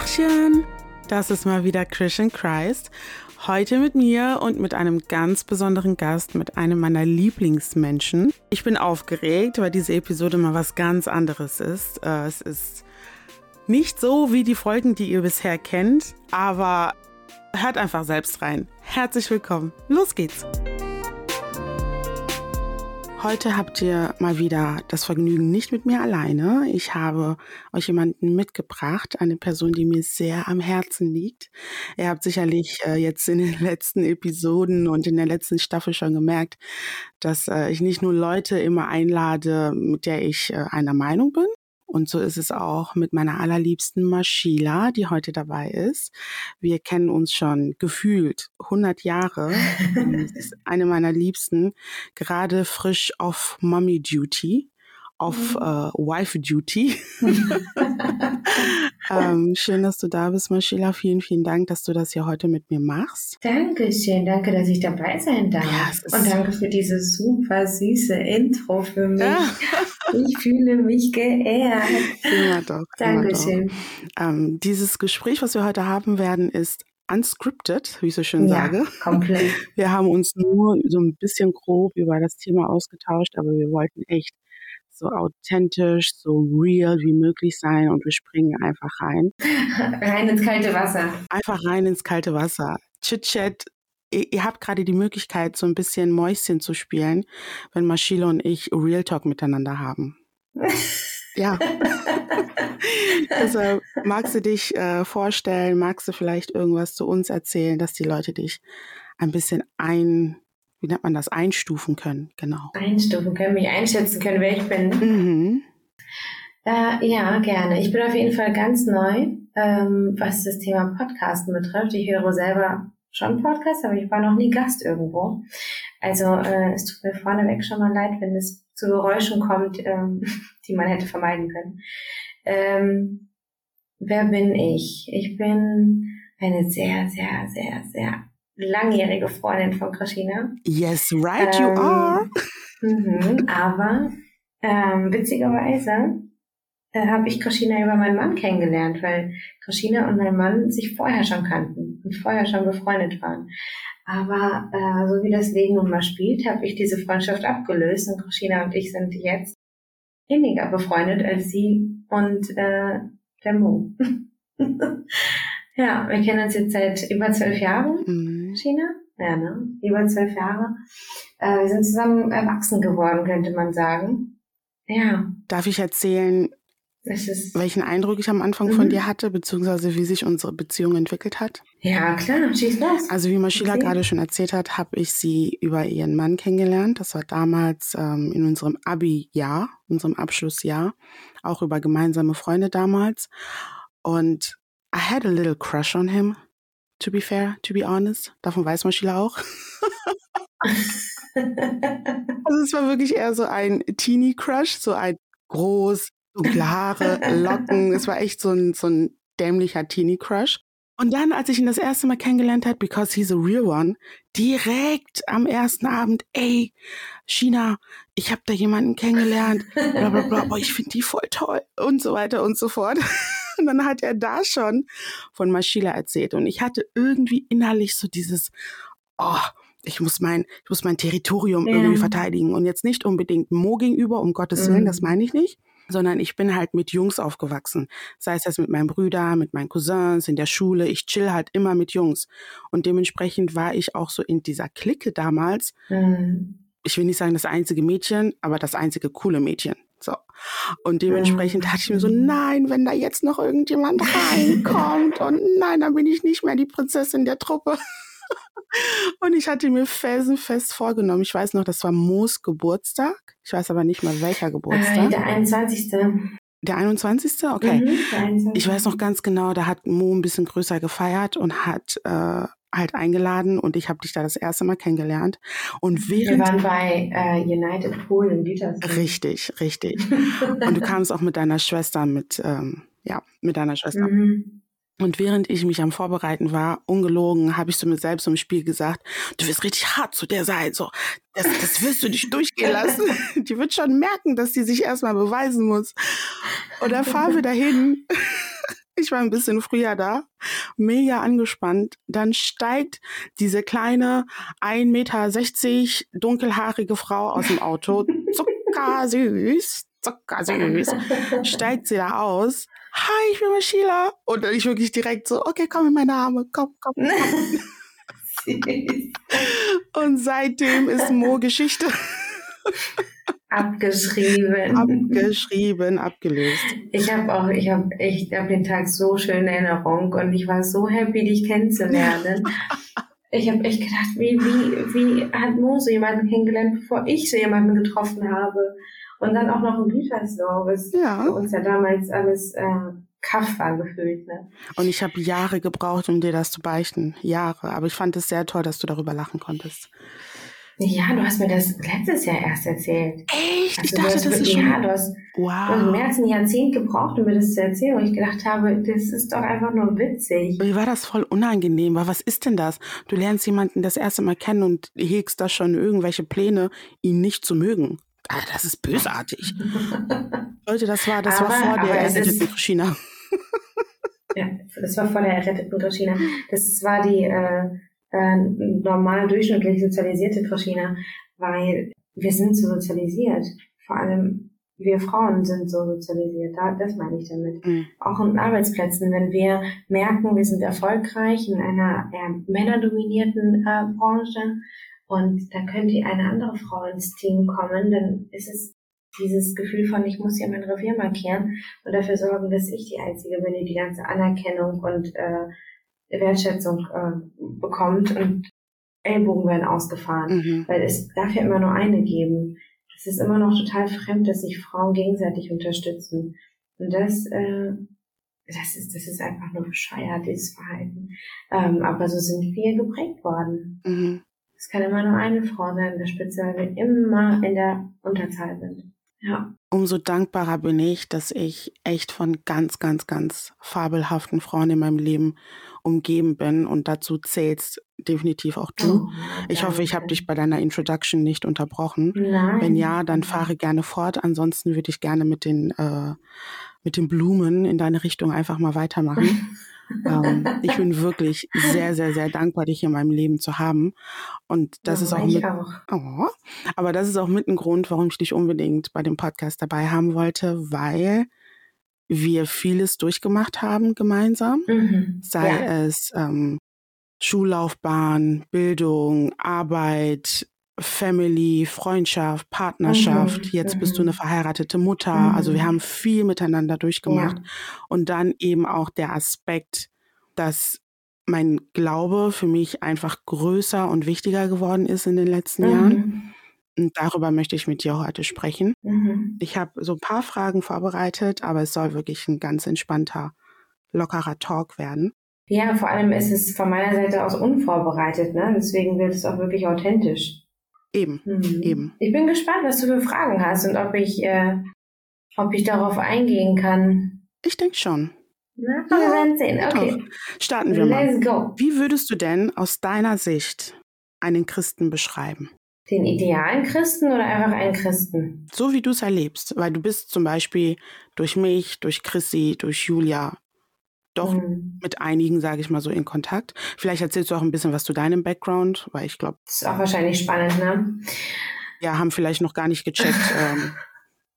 Tachchen! Das ist mal wieder Christian Christ. Heute mit mir und mit einem ganz besonderen Gast, mit einem meiner Lieblingsmenschen. Ich bin aufgeregt, weil diese Episode mal was ganz anderes ist. Äh, es ist nicht so wie die Folgen, die ihr bisher kennt, aber hört einfach selbst rein. Herzlich willkommen. Los geht's. Heute habt ihr mal wieder das Vergnügen nicht mit mir alleine. Ich habe euch jemanden mitgebracht, eine Person, die mir sehr am Herzen liegt. Ihr habt sicherlich äh, jetzt in den letzten Episoden und in der letzten Staffel schon gemerkt, dass äh, ich nicht nur Leute immer einlade, mit der ich äh, einer Meinung bin, und so ist es auch mit meiner allerliebsten Maschila, die heute dabei ist. Wir kennen uns schon gefühlt 100 Jahre. Ist eine meiner Liebsten, gerade frisch auf Mommy Duty auf mhm. äh, Wife Duty. ähm, schön, dass du da bist, Maschila. Vielen, vielen Dank, dass du das hier heute mit mir machst. Dankeschön, danke, dass ich dabei sein darf. Ja, Und danke für dieses super süße Intro für mich. Ja. ich fühle mich geehrt. Immer doch. Dankeschön. Immer doch. Ähm, dieses Gespräch, was wir heute haben werden, ist unscripted, wie ich so schön ja, sage. Komplett. Wir haben uns nur so ein bisschen grob über das Thema ausgetauscht, aber wir wollten echt so authentisch, so real wie möglich sein und wir springen einfach rein. rein ins kalte Wasser. Einfach rein ins kalte Wasser. Chit-Chat. Ihr, habt gerade die Möglichkeit, so ein bisschen Mäuschen zu spielen, wenn Maschile und ich Real Talk miteinander haben. ja. Deshalb magst du dich äh, vorstellen, magst du vielleicht irgendwas zu uns erzählen, dass die Leute dich ein bisschen ein, wie nennt man das, einstufen können, genau. Einstufen können, mich einschätzen können, wer ich bin. Mhm. Äh, ja, gerne. Ich bin auf jeden Fall ganz neu, ähm, was das Thema Podcasten betrifft. Ich höre selber schon Podcasts, aber ich war noch nie Gast irgendwo. Also äh, es tut mir vorneweg schon mal leid, wenn es zu Geräuschen kommt, ähm, die man hätte vermeiden können. Ähm, wer bin ich? Ich bin eine sehr, sehr, sehr, sehr langjährige Freundin von Krishina. Yes, right, ähm, you are. Mhm, aber ähm, witzigerweise äh, habe ich Krishina über meinen Mann kennengelernt, weil Krishina und mein Mann sich vorher schon kannten und vorher schon befreundet waren. Aber äh, so wie das Leben nun mal spielt, habe ich diese Freundschaft abgelöst und Krishina und ich sind jetzt inniger befreundet als sie und äh, der Mo. ja, wir kennen uns jetzt seit über zwölf Jahren. Mhm. China? Ja, ne? Über zwölf Jahre. Äh, wir sind zusammen erwachsen geworden, könnte man sagen. Ja. Darf ich erzählen, welchen Eindruck ich am Anfang mhm. von dir hatte, beziehungsweise wie sich unsere Beziehung entwickelt hat? Ja, klar, schieß los. Also wie Maschila okay. gerade schon erzählt hat, habe ich sie über ihren Mann kennengelernt. Das war damals ähm, in unserem Abi-Jahr, unserem Abschlussjahr, auch über gemeinsame Freunde damals. Und I had a little crush on him to be fair, to be honest. Davon weiß Maschila auch. also es war wirklich eher so ein Teenie-Crush, so ein groß, dunkle Haare, Locken. es war echt so ein, so ein dämlicher Teenie-Crush. Und dann, als ich ihn das erste Mal kennengelernt habe, because he's a real one, direkt am ersten Abend, ey, China, ich habe da jemanden kennengelernt, bla bla bla, aber ich finde die voll toll und so weiter und so fort. Und dann hat er da schon von Maschila erzählt. Und ich hatte irgendwie innerlich so dieses, oh, ich muss mein, ich muss mein Territorium ja. irgendwie verteidigen. Und jetzt nicht unbedingt Mo gegenüber, um Gottes Willen, mhm. das meine ich nicht. Sondern ich bin halt mit Jungs aufgewachsen. Sei es das mit meinen Brüdern, mit meinen Cousins, in der Schule. Ich chill halt immer mit Jungs. Und dementsprechend war ich auch so in dieser Clique damals. Mhm. Ich will nicht sagen das einzige Mädchen, aber das einzige coole Mädchen. So. Und dementsprechend dachte ich mir so, mhm. nein, wenn da jetzt noch irgendjemand reinkommt und nein, dann bin ich nicht mehr die Prinzessin der Truppe. Und ich hatte mir felsenfest vorgenommen, ich weiß noch, das war Moos Geburtstag. Ich weiß aber nicht mal welcher Geburtstag. Äh, der 21. Der 21. Okay. Mhm, der 21. Ich weiß noch ganz genau, da hat Mo ein bisschen größer gefeiert und hat äh, halt eingeladen und ich habe dich da das erste Mal kennengelernt. Und während Wir waren bei äh, United Pool in Gütersloh. Richtig, richtig. und du kamst auch mit deiner Schwester mit, ähm, ja, mit deiner Schwester. Mhm. Und während ich mich am Vorbereiten war, ungelogen, habe ich zu mir selbst im Spiel gesagt, du wirst richtig hart zu der sein, so, das, das wirst du nicht durchgehen lassen. die wird schon merken, dass die sich erstmal beweisen muss. Und dann fahren wir dahin Ich war ein bisschen früher da, mega angespannt. Dann steigt diese kleine 1,60 Meter dunkelhaarige Frau aus dem Auto, zuckersüß, zuckersüß, steigt sie da aus. Hi, ich bin Sheila. Und ich wirklich direkt so, okay, komm in meine Arme, komm, komm. komm. Und seitdem ist Mo Geschichte. Abgeschrieben. Abgeschrieben, abgelöst. Ich habe auch, ich habe echt hab den Tag so schön in Erinnerung und ich war so happy, dich kennenzulernen. ich habe echt gedacht, wie, wie, wie hat Mo so jemanden kennengelernt, bevor ich so jemanden getroffen habe? Und dann auch noch ein was ja. für uns ja damals alles äh, Kaff war gefühlt. Ne? Und ich habe Jahre gebraucht, um dir das zu beichten. Jahre. Aber ich fand es sehr toll, dass du darüber lachen konntest. Ja, du hast mir das letztes Jahr erst erzählt. Echt? Also ich dachte, das ist schon... Ja, du hast, wow. du hast mehr als ein Jahrzehnt gebraucht, um mir das zu erzählen. Und ich gedacht habe, das ist doch einfach nur witzig. Mir war das voll unangenehm. Weil was ist denn das? Du lernst jemanden das erste Mal kennen und hegst da schon irgendwelche Pläne, ihn nicht zu mögen. Ah, das ist bösartig. Leute, das war, das aber, war vor der erretteten China. ja, das war vor der erretteten China. Das war die... Äh, äh, normal durchschnittlich sozialisierte Krishna, weil wir sind so sozialisiert. Vor allem wir Frauen sind so sozialisiert. Da, das meine ich damit. Mhm. Auch in Arbeitsplätzen, wenn wir merken, wir sind erfolgreich in einer eher männerdominierten äh, Branche und da könnte eine andere Frau ins Team kommen, dann ist es dieses Gefühl von, ich muss hier mein Revier markieren und dafür sorgen, dass ich die Einzige bin, die die ganze Anerkennung und äh, Wertschätzung äh, bekommt und Ellbogen werden ausgefahren, mhm. weil es darf ja immer nur eine geben. Es ist immer noch total fremd, dass sich Frauen gegenseitig unterstützen. Und das, äh, das ist, das ist einfach nur bescheuert, dieses Verhalten. Ähm, aber so sind wir geprägt worden. Mhm. Es kann immer nur eine Frau sein in der Spitze, weil wir immer in der Unterzahl sind. Ja. Umso dankbarer bin ich, dass ich echt von ganz, ganz, ganz fabelhaften Frauen in meinem Leben umgeben bin und dazu zählst definitiv auch du. Oh, ich hoffe, ich habe dich bei deiner Introduction nicht unterbrochen. Nein. Wenn ja, dann fahre gerne fort. Ansonsten würde ich gerne mit den äh, mit den Blumen in deine Richtung einfach mal weitermachen. ähm, ich bin wirklich sehr, sehr, sehr dankbar, dich in meinem Leben zu haben. Und das ja, ist auch mit, auch. Oh, aber das ist auch mit ein Grund, warum ich dich unbedingt bei dem Podcast dabei haben wollte, weil wir vieles durchgemacht haben gemeinsam, mhm. sei ja. es ähm, Schullaufbahn, Bildung, Arbeit, Family, Freundschaft, Partnerschaft. Mhm. Jetzt bist du eine mhm. verheiratete Mutter. Mhm. Also wir haben viel miteinander durchgemacht. Ja. Und dann eben auch der Aspekt, dass mein Glaube für mich einfach größer und wichtiger geworden ist in den letzten mhm. Jahren. Und darüber möchte ich mit dir heute sprechen. Mhm. Ich habe so ein paar Fragen vorbereitet, aber es soll wirklich ein ganz entspannter, lockerer Talk werden. Ja, vor allem ist es von meiner Seite aus unvorbereitet, ne? Deswegen wird es auch wirklich authentisch. Eben, mhm. eben. Ich bin gespannt, was du für Fragen hast und ob ich, äh, ob ich darauf eingehen kann. Ich denke schon. Na, ja, wir werden sehen. Okay. Starten wir Let's mal. Go. Wie würdest du denn aus deiner Sicht einen Christen beschreiben? Den idealen Christen oder einfach einen Christen? So wie du es erlebst, weil du bist zum Beispiel durch mich, durch Chrissy, durch Julia doch mhm. mit einigen, sage ich mal so, in Kontakt. Vielleicht erzählst du auch ein bisschen was zu deinem Background, weil ich glaube. Das ist auch wahrscheinlich spannend, ne? Ja, haben vielleicht noch gar nicht gecheckt, ähm,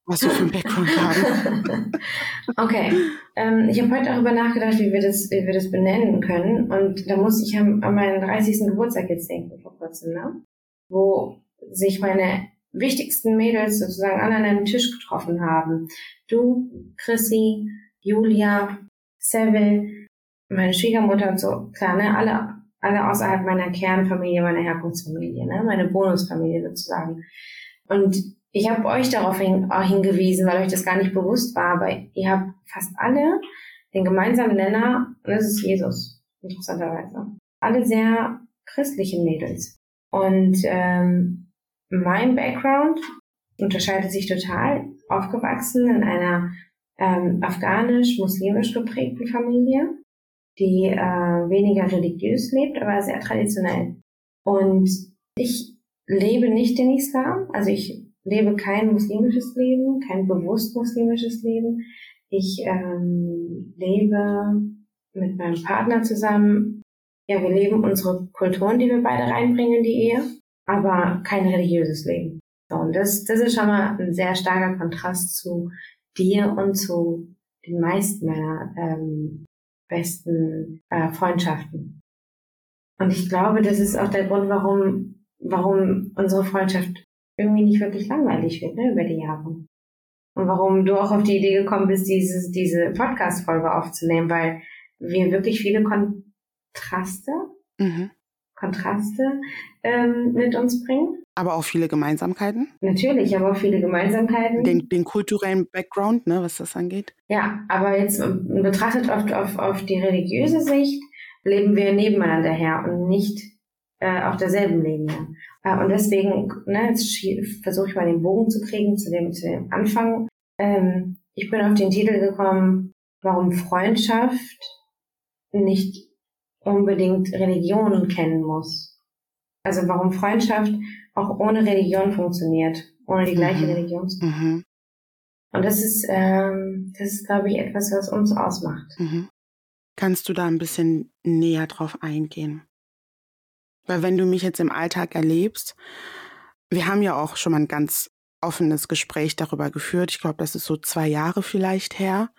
was wir für ein Background haben. okay. Ähm, ich habe heute darüber nachgedacht, wie wir, das, wie wir das benennen können. Und da muss ich an meinen 30. Geburtstag jetzt denken, vor kurzem, ne? Wo sich meine wichtigsten Mädels sozusagen alle an einem Tisch getroffen haben. Du, Chrissy, Julia, Seville, meine Schwiegermutter und so, klar, ne, alle, alle außerhalb meiner Kernfamilie, meiner Herkunftsfamilie, ne, meine Bonusfamilie sozusagen. Und ich habe euch darauf hin, hingewiesen, weil euch das gar nicht bewusst war, aber ihr habt fast alle den gemeinsamen Nenner, und das ist Jesus, interessanterweise. Alle sehr christliche Mädels. Und ähm, mein Background unterscheidet sich total. Aufgewachsen in einer ähm, afghanisch-muslimisch geprägten Familie, die äh, weniger religiös lebt, aber sehr traditionell. Und ich lebe nicht den Islam, also ich lebe kein muslimisches Leben, kein bewusst muslimisches Leben. Ich ähm, lebe mit meinem Partner zusammen. Ja, wir leben unsere Kulturen, die wir beide reinbringen in die Ehe, aber kein religiöses Leben. So, und das, das ist schon mal ein sehr starker Kontrast zu dir und zu den meisten meiner ähm, besten äh, Freundschaften. Und ich glaube, das ist auch der Grund, warum, warum unsere Freundschaft irgendwie nicht wirklich langweilig wird, ne, über die Jahre. Und warum du auch auf die Idee gekommen bist, dieses, diese Podcast-Folge aufzunehmen, weil wir wirklich viele Kontraste, mhm. Kontraste ähm, mit uns bringen. Aber auch viele Gemeinsamkeiten? Natürlich, aber auch viele Gemeinsamkeiten. Den, den kulturellen Background, ne, was das angeht. Ja, aber jetzt betrachtet oft auf, auf die religiöse Sicht, leben wir nebeneinander her und nicht äh, auf derselben Linie. Äh, und deswegen, ne, jetzt versuche ich mal den Bogen zu kriegen zu dem, zu dem Anfang. Ähm, ich bin auf den Titel gekommen, warum Freundschaft nicht unbedingt Religionen kennen muss. Also warum Freundschaft auch ohne Religion funktioniert, ohne die gleiche mhm. Religion. Mhm. Und das ist, ähm, das ist, glaube ich, etwas, was uns ausmacht. Mhm. Kannst du da ein bisschen näher drauf eingehen? Weil wenn du mich jetzt im Alltag erlebst, wir haben ja auch schon mal ein ganz offenes Gespräch darüber geführt. Ich glaube, das ist so zwei Jahre vielleicht her,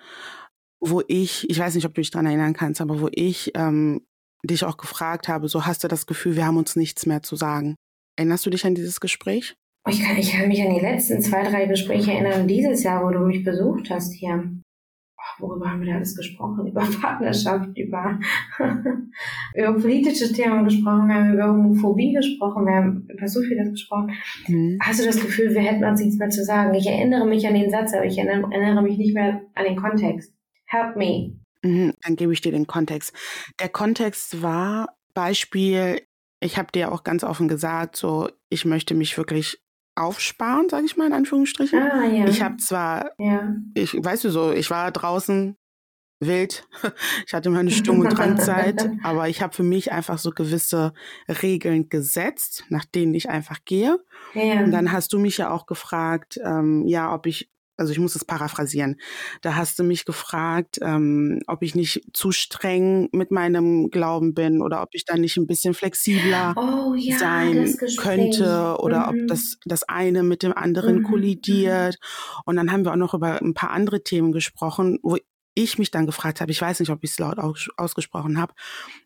wo ich, ich weiß nicht, ob du dich daran erinnern kannst, aber wo ich ähm, dich auch gefragt habe, so hast du das Gefühl, wir haben uns nichts mehr zu sagen. Erinnerst du dich an dieses Gespräch? Ich kann, ich kann mich an die letzten zwei, drei Gespräche erinnern, dieses Jahr, wo du mich besucht hast hier. worüber haben wir da alles gesprochen? Über Partnerschaft, über, über politische Themen gesprochen, wir haben über Homophobie gesprochen, wir haben über so vieles gesprochen. Mhm. Hast du das Gefühl, wir hätten uns nichts mehr zu sagen? Ich erinnere mich an den Satz, aber ich erinnere mich nicht mehr an den Kontext. Help me. Mhm, dann gebe ich dir den Kontext. Der Kontext war Beispiel, ich habe dir auch ganz offen gesagt, so ich möchte mich wirklich aufsparen, sage ich mal in Anführungsstrichen. Ah, ja. Ich habe zwar, ja. ich weißt du so, ich war draußen wild, ich hatte meine Sturm- und Drangzeit, aber ich habe für mich einfach so gewisse Regeln gesetzt, nach denen ich einfach gehe. Ja. Und dann hast du mich ja auch gefragt, ähm, ja, ob ich also ich muss es paraphrasieren. Da hast du mich gefragt, ähm, ob ich nicht zu streng mit meinem Glauben bin oder ob ich da nicht ein bisschen flexibler oh, ja, sein könnte oder mhm. ob das, das eine mit dem anderen mhm. kollidiert. Und dann haben wir auch noch über ein paar andere Themen gesprochen, wo ich mich dann gefragt habe, ich weiß nicht, ob ich es laut ausgesprochen habe,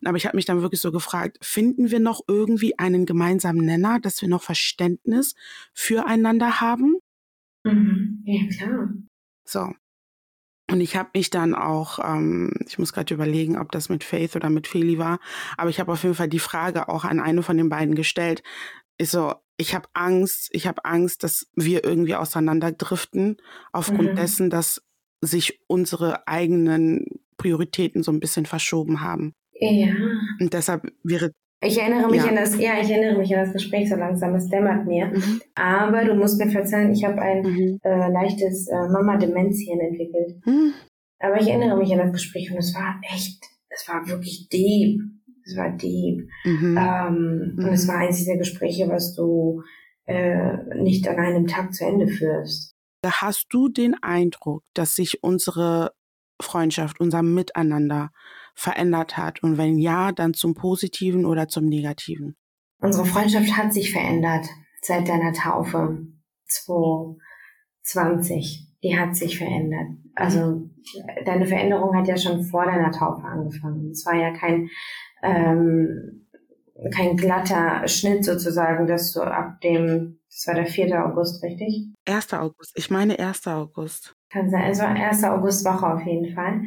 aber ich habe mich dann wirklich so gefragt, finden wir noch irgendwie einen gemeinsamen Nenner, dass wir noch Verständnis füreinander haben? Mhm. Ja, klar. So. Und ich habe mich dann auch, ähm, ich muss gerade überlegen, ob das mit Faith oder mit Feli war, aber ich habe auf jeden Fall die Frage auch an eine von den beiden gestellt. Ist so, ich habe Angst, ich habe Angst, dass wir irgendwie auseinanderdriften, aufgrund mhm. dessen, dass sich unsere eigenen Prioritäten so ein bisschen verschoben haben. Ja. Und deshalb wäre ich erinnere mich ja. an das, ja, ich erinnere mich an das Gespräch so langsam, es dämmert mir. Mhm. Aber du musst mir verzeihen, ich habe ein mhm. äh, leichtes äh, Mama-Demenzchen entwickelt. Mhm. Aber ich erinnere mich an das Gespräch und es war echt, es war wirklich deep. Es war deep. Mhm. Ähm, und es mhm. war eines dieser Gespräche, was du äh, nicht an einem Tag zu Ende führst. Da hast du den Eindruck, dass sich unsere Freundschaft, unser Miteinander verändert hat? Und wenn ja, dann zum Positiven oder zum Negativen? Unsere Freundschaft hat sich verändert seit deiner Taufe 2020. Die hat sich verändert. Also deine Veränderung hat ja schon vor deiner Taufe angefangen. Es war ja kein ähm, kein glatter Schnitt sozusagen, dass du ab dem, das war der 4. August, richtig? 1. August, ich meine 1. August. Kann sein, es war 1. Augustwoche auf jeden Fall.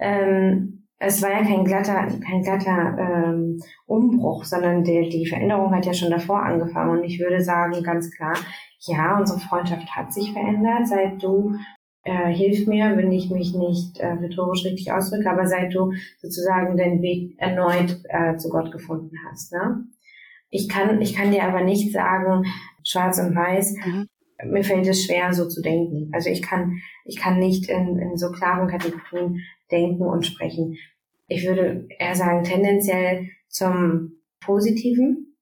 Ähm, es war ja kein glatter, kein glatter ähm, Umbruch, sondern die, die Veränderung hat ja schon davor angefangen. Und ich würde sagen, ganz klar, ja, unsere Freundschaft hat sich verändert, seit du äh, hilf mir, wenn ich mich nicht äh, rhetorisch richtig ausdrücke, aber seit du sozusagen den Weg erneut äh, zu Gott gefunden hast. Ne? Ich kann, ich kann dir aber nicht sagen, schwarz und weiß, mhm. mir fällt es schwer, so zu denken. Also ich kann, ich kann nicht in, in so klaren Kategorien denken und sprechen. Ich würde eher sagen, tendenziell zum Positiven.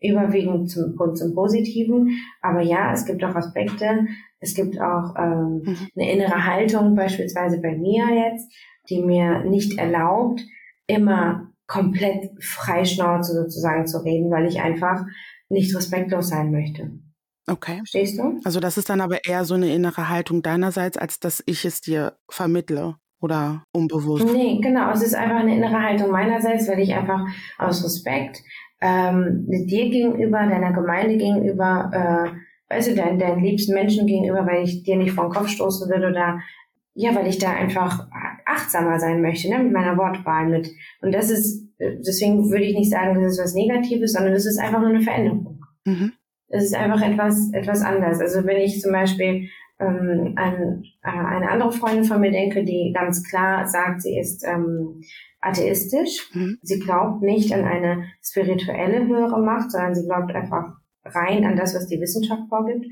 überwiegend zum, zum Positiven. Aber ja, es gibt auch Aspekte. Es gibt auch ähm, mhm. eine innere Haltung, beispielsweise bei mir jetzt, die mir nicht erlaubt, immer komplett freischnauze sozusagen zu reden, weil ich einfach nicht respektlos sein möchte. Okay. Verstehst du? Also das ist dann aber eher so eine innere Haltung deinerseits, als dass ich es dir vermittle oder unbewusst. Nee, genau. Es ist einfach eine innere Haltung meinerseits, weil ich einfach aus Respekt ähm, dir gegenüber, deiner Gemeinde gegenüber, äh, weißt du, deinen, deinen liebsten Menschen gegenüber, weil ich dir nicht vor den Kopf stoßen will oder ja, weil ich da einfach achtsamer sein möchte, ne, mit meiner Wortwahl mit. Und das ist, deswegen würde ich nicht sagen, das ist was Negatives, sondern das ist einfach nur eine Veränderung. Mhm. Es ist einfach etwas, etwas anders. Also wenn ich zum Beispiel ähm, an äh, eine andere Freundin von mir denke, die ganz klar sagt, sie ist ähm, atheistisch. Mhm. Sie glaubt nicht an eine spirituelle höhere Macht, sondern sie glaubt einfach rein an das, was die Wissenschaft vorgibt.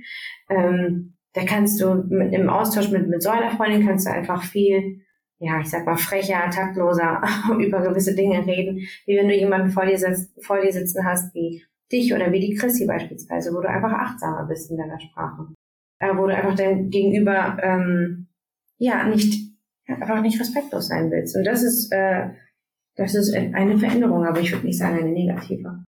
Ähm, da kannst du mit, im Austausch mit, mit so einer Freundin kannst du einfach viel, ja, ich sag mal, frecher, taktloser über gewisse Dinge reden, wie wenn du jemanden vor dir, sitzt, vor dir sitzen hast, wie dich oder wie die Chrissy beispielsweise, wo du einfach achtsamer bist in deiner Sprache. Äh, wo du einfach dein Gegenüber, ähm, ja, nicht, einfach nicht respektlos sein willst. Und das ist, äh, das ist eine Veränderung, aber ich würde nicht sagen eine negative.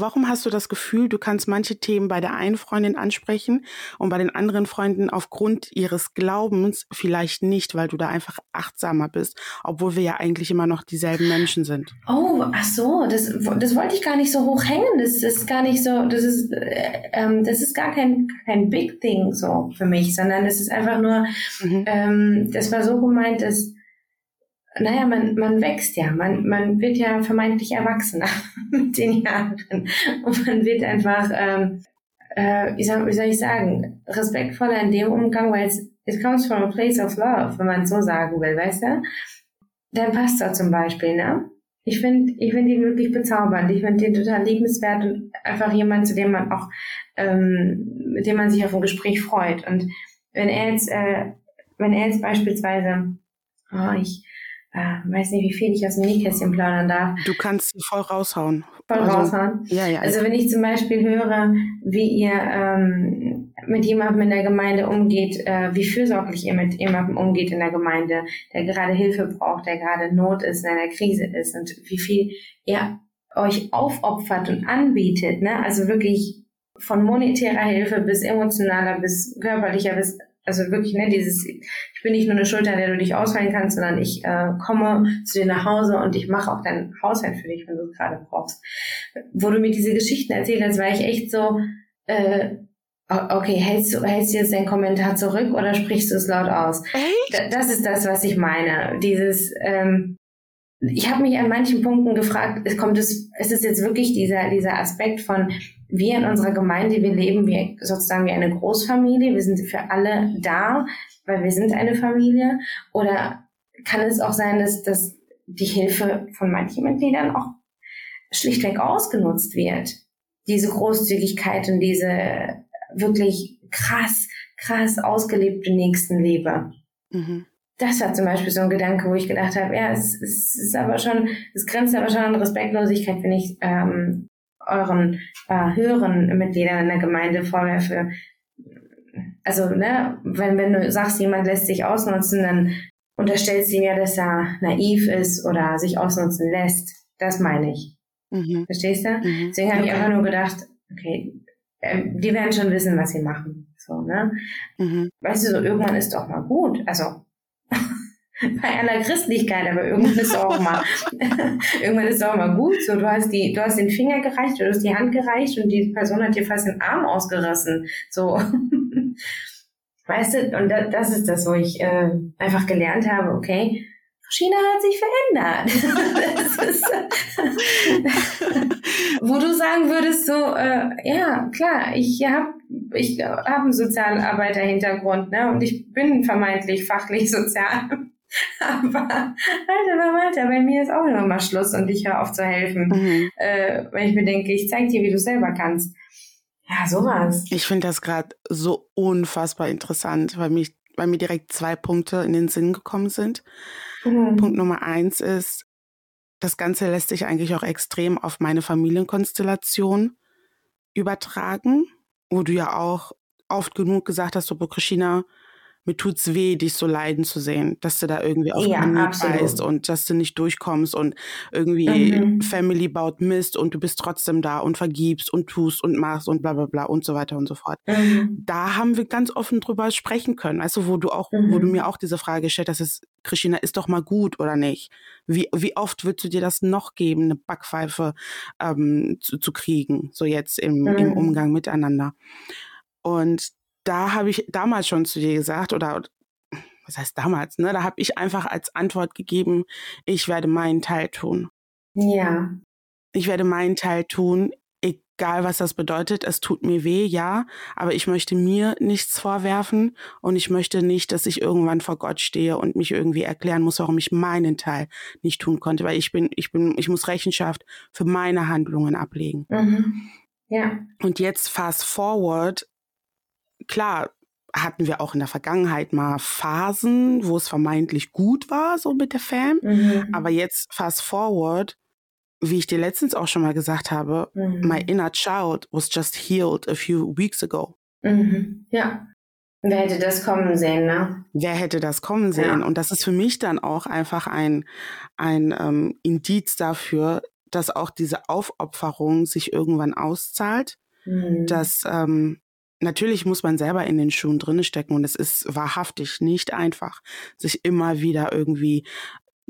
Warum hast du das Gefühl, du kannst manche Themen bei der einen Freundin ansprechen und bei den anderen Freunden aufgrund ihres Glaubens vielleicht nicht, weil du da einfach achtsamer bist, obwohl wir ja eigentlich immer noch dieselben Menschen sind? Oh, ach so, das, das wollte ich gar nicht so hoch hängen. Das ist gar nicht so, das ist, äh, ähm, das ist gar kein, kein Big Thing so für mich, sondern das ist einfach nur, mhm. ähm, das war so gemeint, dass naja, man, man wächst ja, man, man wird ja vermeintlich erwachsener mit den Jahren. Und man wird einfach, ähm, äh, wie, soll, wie soll ich sagen, respektvoller in dem Umgang, weil es it comes from a place of love, wenn man es so sagen will, weißt du? Dein Pastor zum Beispiel, ne? Ich finde ich find ihn wirklich bezaubernd. Ich finde ihn total liebenswert und einfach jemand, zu dem man auch, ähm, mit dem man sich auf ein Gespräch freut. Und wenn er jetzt, äh, wenn er jetzt beispielsweise, oh, ich, äh, weiß nicht, wie viel ich aus dem Nähkästchen plaudern darf. Du kannst voll raushauen. Voll also, raushauen. Ja, ja. Also wenn ich zum Beispiel höre, wie ihr ähm, mit jemandem in der Gemeinde umgeht, äh, wie fürsorglich ihr mit jemandem umgeht in der Gemeinde, der gerade Hilfe braucht, der gerade Not ist, in einer Krise ist und wie viel ihr euch aufopfert und anbietet, ne? Also wirklich von monetärer Hilfe bis emotionaler, bis körperlicher, bis also wirklich, ne, dieses, ich bin nicht nur eine Schulter, an der du dich ausfallen kannst, sondern ich äh, komme zu dir nach Hause und ich mache auch deinen Haushalt für dich, wenn du es gerade brauchst. Wo du mir diese Geschichten erzählt hast, war ich echt so, äh, okay, hältst du, hältst du jetzt deinen Kommentar zurück oder sprichst du es laut aus? Echt? Das ist das, was ich meine. Dieses, ähm, ich habe mich an manchen Punkten gefragt, kommt es, ist es jetzt wirklich dieser, dieser Aspekt von, wir in unserer Gemeinde, wir leben wie sozusagen wie eine Großfamilie, wir sind für alle da, weil wir sind eine Familie? Oder kann es auch sein, dass, dass die Hilfe von manchen Mitgliedern auch schlichtweg ausgenutzt wird? Diese Großzügigkeit und diese wirklich krass, krass ausgelebte Nächstenliebe. Mhm. Das war zum Beispiel so ein Gedanke, wo ich gedacht habe, ja, es, es ist aber schon, es grenzt aber schon an Respektlosigkeit, wenn ich ähm, euren äh, höheren Mitgliedern in der Gemeinde vorwerfe, also, ne, wenn, wenn du sagst, jemand lässt sich ausnutzen, dann unterstellst du ja, dass er naiv ist oder sich ausnutzen lässt. Das meine ich. Mhm. Verstehst du? Mhm. Deswegen habe okay. ich einfach nur gedacht, okay, äh, die werden schon wissen, was sie machen. So, ne? Mhm. Weißt du, so irgendwann ist doch mal gut. Also bei aller Christlichkeit, aber irgendwann ist auch mal, irgendwann ist auch mal gut. So, du hast die, du hast den Finger gereicht, du hast die Hand gereicht und die Person hat dir fast den Arm ausgerissen. So. Weißt du, und das ist das, wo ich äh, einfach gelernt habe, okay, China hat sich verändert. ist, wo du sagen würdest, so, äh, ja, klar, ich habe ich hab einen Sozialarbeiter-Hintergrund, ne, und ich bin vermeintlich fachlich sozial. Aber Alter, Walter, bei mir ist auch immer mal Schluss und ich höre auf zu helfen. Mhm. Äh, weil ich mir denke, ich zeig dir, wie du selber kannst. Ja, sowas. Ich finde das gerade so unfassbar interessant, weil, mich, weil mir direkt zwei Punkte in den Sinn gekommen sind. Mhm. Punkt Nummer eins ist, das Ganze lässt sich eigentlich auch extrem auf meine Familienkonstellation übertragen, wo du ja auch oft genug gesagt hast, so Christina, mir tut's weh, dich so leiden zu sehen, dass du da irgendwie auf ja, beißt und dass du nicht durchkommst und irgendwie mhm. Family baut Mist und du bist trotzdem da und vergibst und tust und machst und bla bla bla und so weiter und so fort. Mhm. Da haben wir ganz offen drüber sprechen können. Also wo du auch, mhm. wo du mhm. mir auch diese Frage gestellt hast, ist, Christina, ist doch mal gut oder nicht? Wie, wie oft würdest du dir das noch geben, eine Backpfeife ähm, zu, zu kriegen, so jetzt im, im mhm. Umgang miteinander? Und da habe ich damals schon zu dir gesagt, oder was heißt damals, ne? Da habe ich einfach als Antwort gegeben, ich werde meinen Teil tun. Ja. Ich werde meinen Teil tun, egal was das bedeutet. Es tut mir weh, ja, aber ich möchte mir nichts vorwerfen und ich möchte nicht, dass ich irgendwann vor Gott stehe und mich irgendwie erklären muss, warum ich meinen Teil nicht tun konnte, weil ich bin, ich bin, ich muss Rechenschaft für meine Handlungen ablegen. Mhm. Ja. Und jetzt fast forward klar, hatten wir auch in der Vergangenheit mal Phasen, wo es vermeintlich gut war, so mit der Fam. Mhm. Aber jetzt fast forward, wie ich dir letztens auch schon mal gesagt habe, mhm. my inner child was just healed a few weeks ago. Mhm. Ja. Wer hätte das kommen sehen, ne? Wer hätte das kommen sehen? Ja. Und das ist für mich dann auch einfach ein, ein ähm, Indiz dafür, dass auch diese Aufopferung sich irgendwann auszahlt, mhm. dass ähm, Natürlich muss man selber in den Schuhen drinne stecken und es ist wahrhaftig nicht einfach, sich immer wieder irgendwie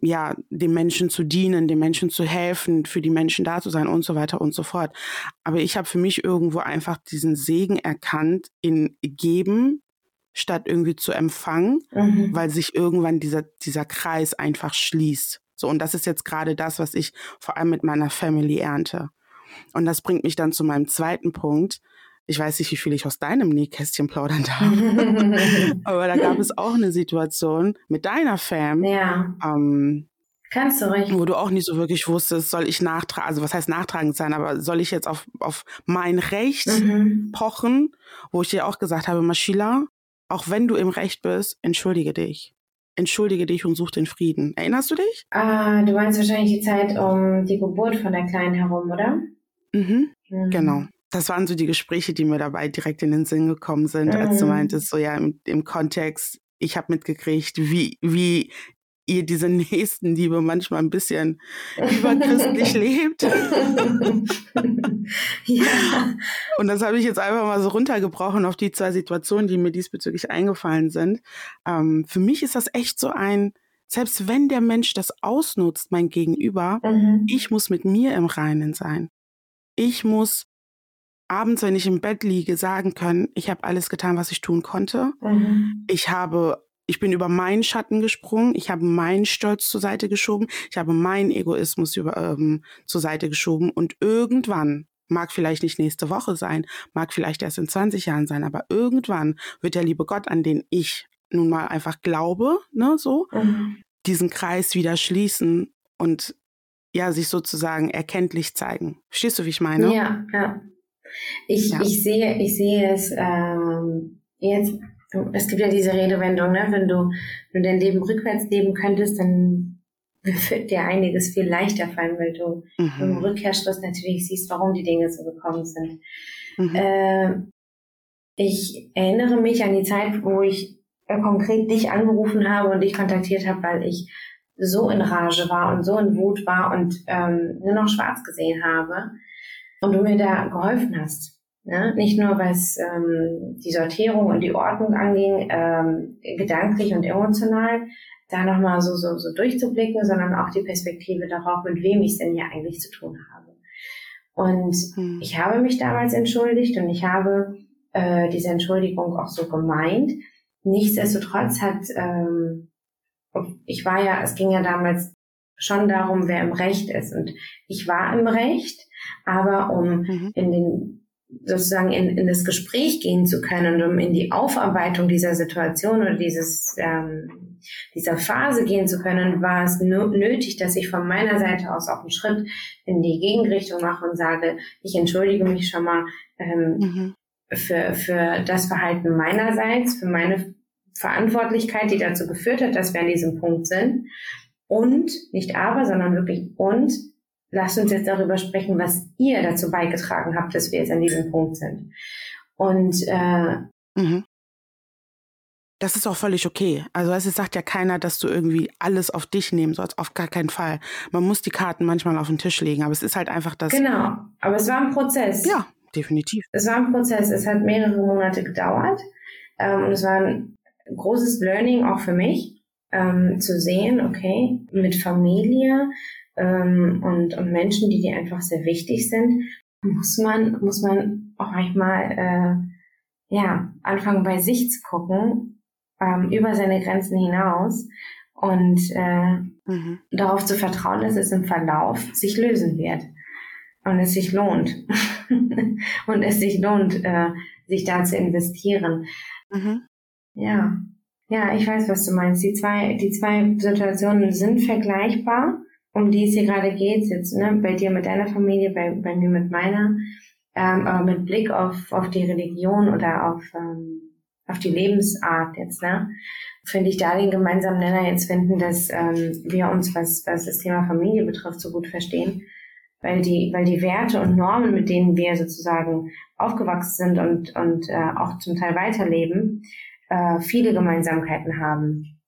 ja, den Menschen zu dienen, den Menschen zu helfen, für die Menschen da zu sein und so weiter und so fort. Aber ich habe für mich irgendwo einfach diesen Segen erkannt in geben statt irgendwie zu empfangen, mhm. weil sich irgendwann dieser dieser Kreis einfach schließt. So und das ist jetzt gerade das, was ich vor allem mit meiner Family ernte. Und das bringt mich dann zu meinem zweiten Punkt ich weiß nicht, wie viel ich aus deinem Nähkästchen plaudern darf. Aber da gab es auch eine Situation mit deiner Fam. Ja. Ähm, Kannst du recht. Wo du auch nicht so wirklich wusstest, soll ich nachtragen, also was heißt nachtragend sein, aber soll ich jetzt auf, auf mein Recht mhm. pochen, wo ich dir auch gesagt habe, Maschila, auch wenn du im Recht bist, entschuldige dich. Entschuldige dich und such den Frieden. Erinnerst du dich? Ah, du meinst wahrscheinlich die Zeit um die Geburt von der Kleinen herum, oder? Mhm. mhm. Genau das waren so die Gespräche, die mir dabei direkt in den Sinn gekommen sind, mhm. als du mhm. meintest, so ja, im, im Kontext, ich habe mitgekriegt, wie, wie ihr diese Nächstenliebe manchmal ein bisschen überchristlich lebt. ja. Und das habe ich jetzt einfach mal so runtergebrochen auf die zwei Situationen, die mir diesbezüglich eingefallen sind. Ähm, für mich ist das echt so ein, selbst wenn der Mensch das ausnutzt, mein Gegenüber, mhm. ich muss mit mir im Reinen sein. Ich muss abends, wenn ich im Bett liege, sagen können, ich habe alles getan, was ich tun konnte. Mhm. Ich habe, ich bin über meinen Schatten gesprungen, ich habe meinen Stolz zur Seite geschoben, ich habe meinen Egoismus über, ähm, zur Seite geschoben und irgendwann mag vielleicht nicht nächste Woche sein, mag vielleicht erst in 20 Jahren sein, aber irgendwann wird der liebe Gott, an den ich nun mal einfach glaube, ne, so, mhm. diesen Kreis wieder schließen und ja, sich sozusagen erkenntlich zeigen. Verstehst du, wie ich meine? Ja, ja. Ich, ja. ich sehe, ich sehe es ähm, jetzt, es gibt ja diese Redewendung, ne? wenn du, wenn du dein Leben rückwärts leben könntest, dann wird dir einiges viel leichter fallen, weil du mhm. im Rückkehrschluss natürlich siehst, warum die Dinge so gekommen sind. Mhm. Äh, ich erinnere mich an die Zeit, wo ich äh, konkret dich angerufen habe und dich kontaktiert habe, weil ich so in Rage war und so in Wut war und ähm, nur noch schwarz gesehen habe und du mir da geholfen hast. Ja, nicht nur was ähm, die Sortierung und die Ordnung anging, ähm, gedanklich und emotional, da nochmal so, so, so durchzublicken, sondern auch die Perspektive darauf, mit wem ich es denn hier eigentlich zu tun habe. Und hm. ich habe mich damals entschuldigt und ich habe äh, diese Entschuldigung auch so gemeint. Nichtsdestotrotz hat, ähm, ich war ja, es ging ja damals schon darum, wer im Recht ist. Und ich war im Recht, aber um mhm. in den sozusagen in, in das Gespräch gehen zu können und um in die Aufarbeitung dieser Situation oder dieses ähm, dieser Phase gehen zu können, war es nötig, dass ich von meiner Seite aus auch einen Schritt in die Gegenrichtung mache und sage, ich entschuldige mich schon mal ähm, mhm. für, für das Verhalten meinerseits, für meine Verantwortlichkeit, die dazu geführt hat, dass wir an diesem Punkt sind. Und, nicht aber, sondern wirklich und, lasst uns jetzt darüber sprechen, was ihr dazu beigetragen habt, dass wir jetzt an diesem Punkt sind. Und äh, mhm. Das ist auch völlig okay. Also es sagt ja keiner, dass du irgendwie alles auf dich nehmen sollst. Auf gar keinen Fall. Man muss die Karten manchmal auf den Tisch legen, aber es ist halt einfach das. Genau. Aber es war ein Prozess. Ja, definitiv. Es war ein Prozess. Es hat mehrere Monate gedauert. Ähm, und es war ein großes Learning auch für mich, ähm, zu sehen, okay, mit Familie ähm, und, und Menschen, die dir einfach sehr wichtig sind, muss man, muss man auch manchmal äh, ja, anfangen bei sich zu gucken ähm, über seine Grenzen hinaus und äh, mhm. darauf zu vertrauen, dass es im Verlauf sich lösen wird und es sich lohnt und es sich lohnt, äh, sich da zu investieren. Mhm. Ja, ja, ich weiß, was du meinst. Die zwei, die zwei Situationen sind vergleichbar, um die es hier gerade geht. Jetzt ne, bei dir mit deiner Familie, bei, bei mir mit meiner, ähm, aber mit Blick auf auf die Religion oder auf ähm, auf die Lebensart jetzt, ne? Finde ich da den gemeinsamen Nenner jetzt finden, dass ähm, wir uns, was, was das Thema Familie betrifft, so gut verstehen. Weil die, weil die Werte und Normen, mit denen wir sozusagen aufgewachsen sind und, und äh, auch zum Teil weiterleben, äh, viele Gemeinsamkeiten haben.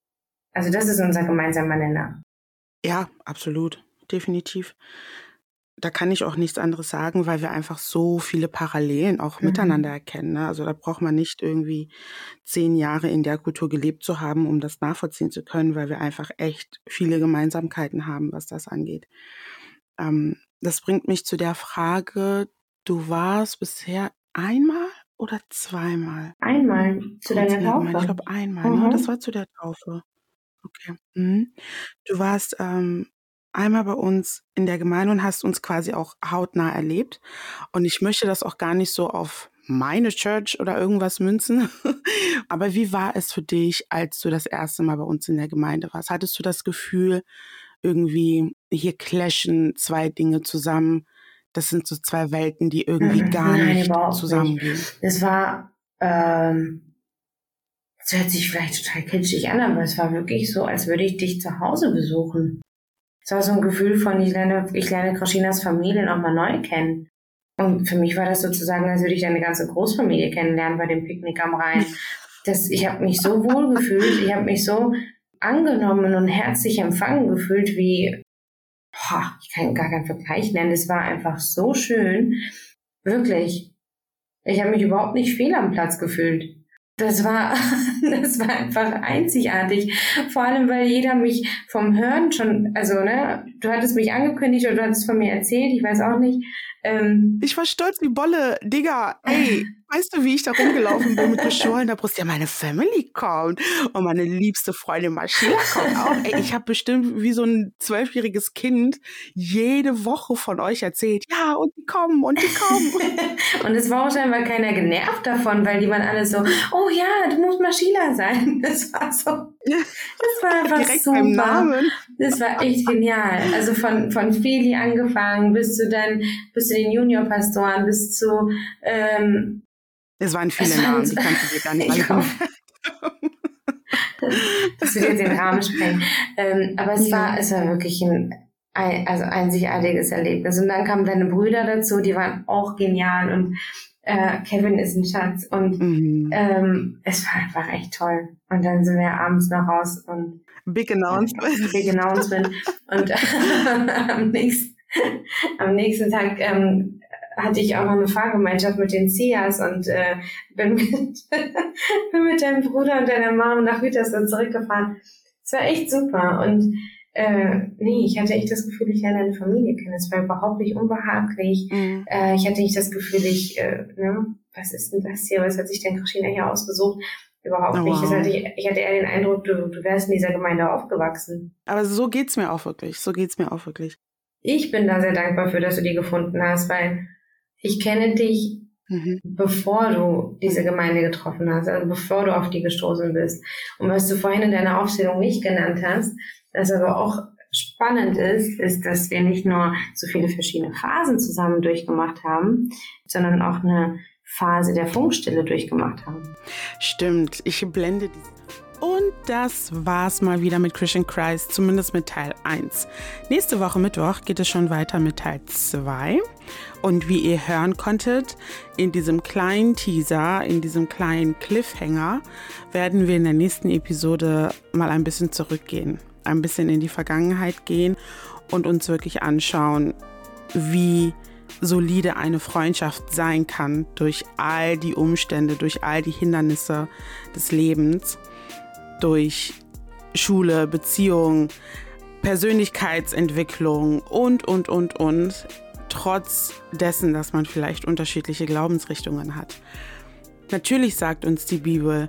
Also das ist unser gemeinsamer Nenner. Ja, absolut. Definitiv da kann ich auch nichts anderes sagen, weil wir einfach so viele Parallelen auch mhm. miteinander erkennen. Ne? Also da braucht man nicht irgendwie zehn Jahre in der Kultur gelebt zu haben, um das nachvollziehen zu können, weil wir einfach echt viele Gemeinsamkeiten haben, was das angeht. Ähm, das bringt mich zu der Frage, du warst bisher einmal oder zweimal? Einmal zu deiner Taufe. Ich glaube einmal, ne? mhm. das war zu der Taufe. Okay. Mhm. Du warst ähm, einmal bei uns in der Gemeinde und hast uns quasi auch hautnah erlebt. Und ich möchte das auch gar nicht so auf meine Church oder irgendwas münzen. Aber wie war es für dich, als du das erste Mal bei uns in der Gemeinde warst? Hattest du das Gefühl, irgendwie hier clashen zwei Dinge zusammen? Das sind so zwei Welten, die irgendwie gar Nein, nicht zusammengehen. Es war, ähm, es hört sich vielleicht total kitschig an, aber es war wirklich so, als würde ich dich zu Hause besuchen. Es war so ein Gefühl von, ich lerne, ich lerne Kraschinas Familie nochmal neu kennen. Und für mich war das sozusagen, als würde ich eine ganze Großfamilie kennenlernen bei dem Picknick am Rhein. Das, ich habe mich so wohl gefühlt, ich habe mich so angenommen und herzlich empfangen gefühlt, wie, boah, ich kann gar keinen Vergleich nennen. Es war einfach so schön. Wirklich. Ich habe mich überhaupt nicht fehl am Platz gefühlt das war, das war einfach einzigartig. Vor allem, weil jeder mich vom Hören schon, also, ne, du hattest mich angekündigt oder du hattest von mir erzählt, ich weiß auch nicht. Ähm, ich war stolz wie Bolle, Digga, ey, Weißt du, wie ich da rumgelaufen bin mit geschwollener Brust? Ja, meine Family kommt und meine liebste Freundin Maschine kommt auch. Ey, ich habe bestimmt wie so ein zwölfjähriges Kind jede Woche von euch erzählt. Ja, und die kommen und die kommen. und es war auch scheinbar keiner genervt davon, weil die waren alle so, oh ja, du musst Maschila sein. Das war so, das war einfach Direkt super. Namen. Das war echt genial. Also von, von Feli angefangen bis zu den, bis zu den Juniorpastoren, bis zu, ähm, es waren viele es Namen, die kannst du dir gar nicht alle Das wird jetzt den Rahmen sprengen. Ähm, aber es ja. war, es war wirklich ein, ein also einzigartiges Erlebnis. Und dann kamen deine Brüder dazu, die waren auch genial und äh, Kevin ist ein Schatz und mhm. ähm, es war einfach echt toll. Und dann sind wir abends noch raus und Big Announcement. Big Announcement. und am, nächsten, am nächsten Tag ähm, hatte ich auch noch eine Fahrgemeinschaft mit den Cias und äh, bin, mit, bin mit deinem Bruder und deiner Mom nach Gütersloh zurückgefahren. Es war echt super und äh, nee, ich hatte echt das Gefühl, ich lerne eine Familie kennen. Es war überhaupt nicht unbehaglich. Mhm. Äh, ich hatte nicht das Gefühl, ich, äh, ne, was ist denn das hier? Was hat sich denn Kaschina hier ausgesucht? Überhaupt oh, nicht. Wow. Hatte ich, ich, hatte eher den Eindruck, du, du wärst in dieser Gemeinde aufgewachsen. Aber so geht's mir auch wirklich. So geht's mir auch wirklich. Ich bin da sehr dankbar für, dass du die gefunden hast, weil ich kenne dich, mhm. bevor du diese Gemeinde getroffen hast, also bevor du auf die gestoßen bist. Und was du vorhin in deiner Aufzählung nicht genannt hast, das aber auch spannend ist, ist, dass wir nicht nur so viele verschiedene Phasen zusammen durchgemacht haben, sondern auch eine Phase der Funkstille durchgemacht haben. Stimmt, ich blende diese Und das war's mal wieder mit Christian Christ, zumindest mit Teil 1. Nächste Woche Mittwoch geht es schon weiter mit Teil 2. Und wie ihr hören konntet, in diesem kleinen Teaser, in diesem kleinen Cliffhanger, werden wir in der nächsten Episode mal ein bisschen zurückgehen, ein bisschen in die Vergangenheit gehen und uns wirklich anschauen, wie solide eine Freundschaft sein kann durch all die Umstände, durch all die Hindernisse des Lebens durch Schule, Beziehung, Persönlichkeitsentwicklung und, und, und, und, trotz dessen, dass man vielleicht unterschiedliche Glaubensrichtungen hat. Natürlich sagt uns die Bibel,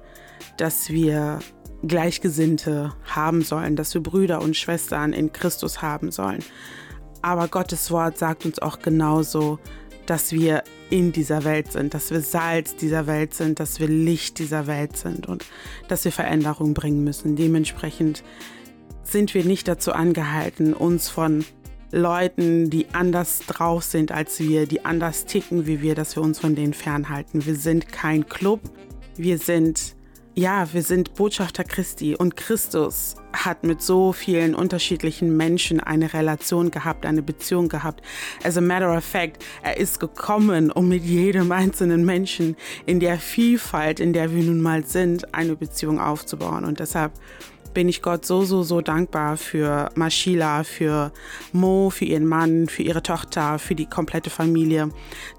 dass wir Gleichgesinnte haben sollen, dass wir Brüder und Schwestern in Christus haben sollen. Aber Gottes Wort sagt uns auch genauso, dass wir in dieser Welt sind, dass wir Salz dieser Welt sind, dass wir Licht dieser Welt sind und dass wir Veränderung bringen müssen. Dementsprechend sind wir nicht dazu angehalten, uns von Leuten, die anders drauf sind als wir, die anders ticken wie wir, dass wir uns von denen fernhalten. Wir sind kein Club, wir sind ja, wir sind Botschafter Christi und Christus hat mit so vielen unterschiedlichen Menschen eine Relation gehabt, eine Beziehung gehabt. As a matter of fact, er ist gekommen, um mit jedem einzelnen Menschen in der Vielfalt, in der wir nun mal sind, eine Beziehung aufzubauen. Und deshalb bin ich Gott so, so, so dankbar für Mashila, für Mo, für ihren Mann, für ihre Tochter, für die komplette Familie,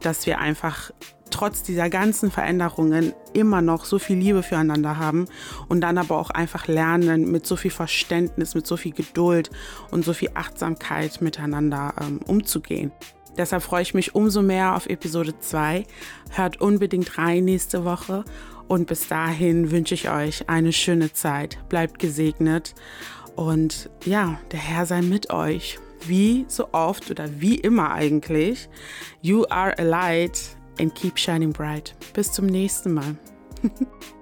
dass wir einfach trotz dieser ganzen Veränderungen immer noch so viel Liebe füreinander haben und dann aber auch einfach lernen, mit so viel Verständnis, mit so viel Geduld und so viel Achtsamkeit miteinander ähm, umzugehen. Deshalb freue ich mich umso mehr auf Episode 2. Hört unbedingt rein nächste Woche und bis dahin wünsche ich euch eine schöne Zeit. Bleibt gesegnet und ja, der Herr sei mit euch. Wie so oft oder wie immer eigentlich. You are a light and keep shining bright. Bis zum nächsten Mal.